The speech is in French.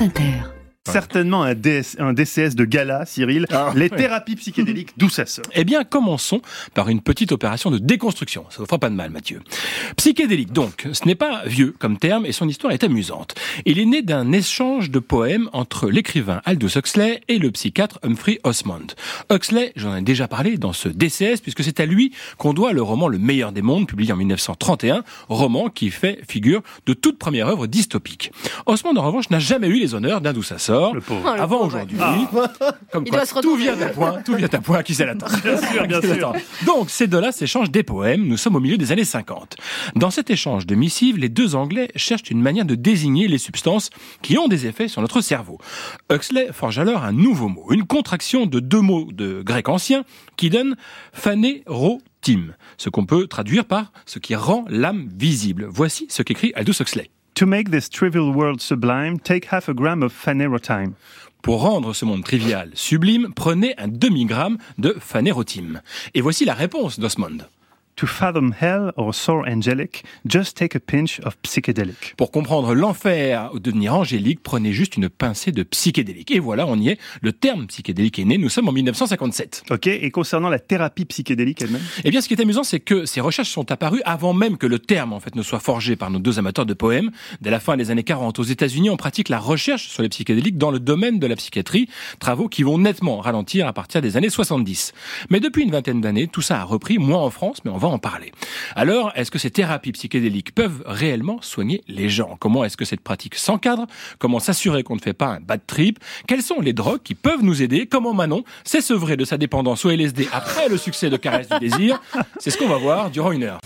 France Inter certainement un, un, DCS de gala, Cyril. Ah, les thérapies psychédéliques, d'où ça sort? Eh bien, commençons par une petite opération de déconstruction. Ça ne fera pas de mal, Mathieu. Psychédélique, donc, ce n'est pas vieux comme terme et son histoire est amusante. Il est né d'un échange de poèmes entre l'écrivain Aldous Huxley et le psychiatre Humphrey Osmond. Huxley, j'en ai déjà parlé dans ce DCS, puisque c'est à lui qu'on doit le roman Le meilleur des mondes, publié en 1931, roman qui fait figure de toute première œuvre dystopique. Osmond, en revanche, n'a jamais eu les honneurs d'un ça sort Oh, avant aujourd'hui. Ah. Comme quoi, tout vient d'un point, tout vient d'un point qui s'attend. Bien sûr, bien sûr. Donc, ces deux-là s'échangent des poèmes. Nous sommes au milieu des années 50. Dans cet échange de missives, les deux Anglais cherchent une manière de désigner les substances qui ont des effets sur notre cerveau. Huxley forge alors un nouveau mot, une contraction de deux mots de grec ancien qui donne phanérotim, ce qu'on peut traduire par ce qui rend l'âme visible. Voici ce qu'écrit Aldous Huxley. To make this trivial world sublime, take half a gram of phanerotime. Pour rendre ce monde trivial sublime, prenez un demi-gramme de phanérotime. Et voici la réponse d'Osmond. To fathom hell or soar angelic, just take a pinch of psychedelic. Pour comprendre l'enfer ou devenir angélique, prenez juste une pincée de psychédélique. Et voilà, on y est. Le terme psychédélique est né. Nous sommes en 1957. Ok. Et concernant la thérapie psychédélique elle-même? Eh bien, ce qui est amusant, c'est que ces recherches sont apparues avant même que le terme, en fait, ne soit forgé par nos deux amateurs de poèmes. Dès la fin des années 40, aux États-Unis, on pratique la recherche sur les psychédéliques dans le domaine de la psychiatrie. Travaux qui vont nettement ralentir à partir des années 70. Mais depuis une vingtaine d'années, tout ça a repris, moins en France, mais va en parler. Alors, est-ce que ces thérapies psychédéliques peuvent réellement soigner les gens? Comment est-ce que cette pratique s'encadre? Comment s'assurer qu'on ne fait pas un bad trip? Quelles sont les drogues qui peuvent nous aider? Comment Manon s'est sevré de sa dépendance au LSD après le succès de Caresse du désir? C'est ce qu'on va voir durant une heure.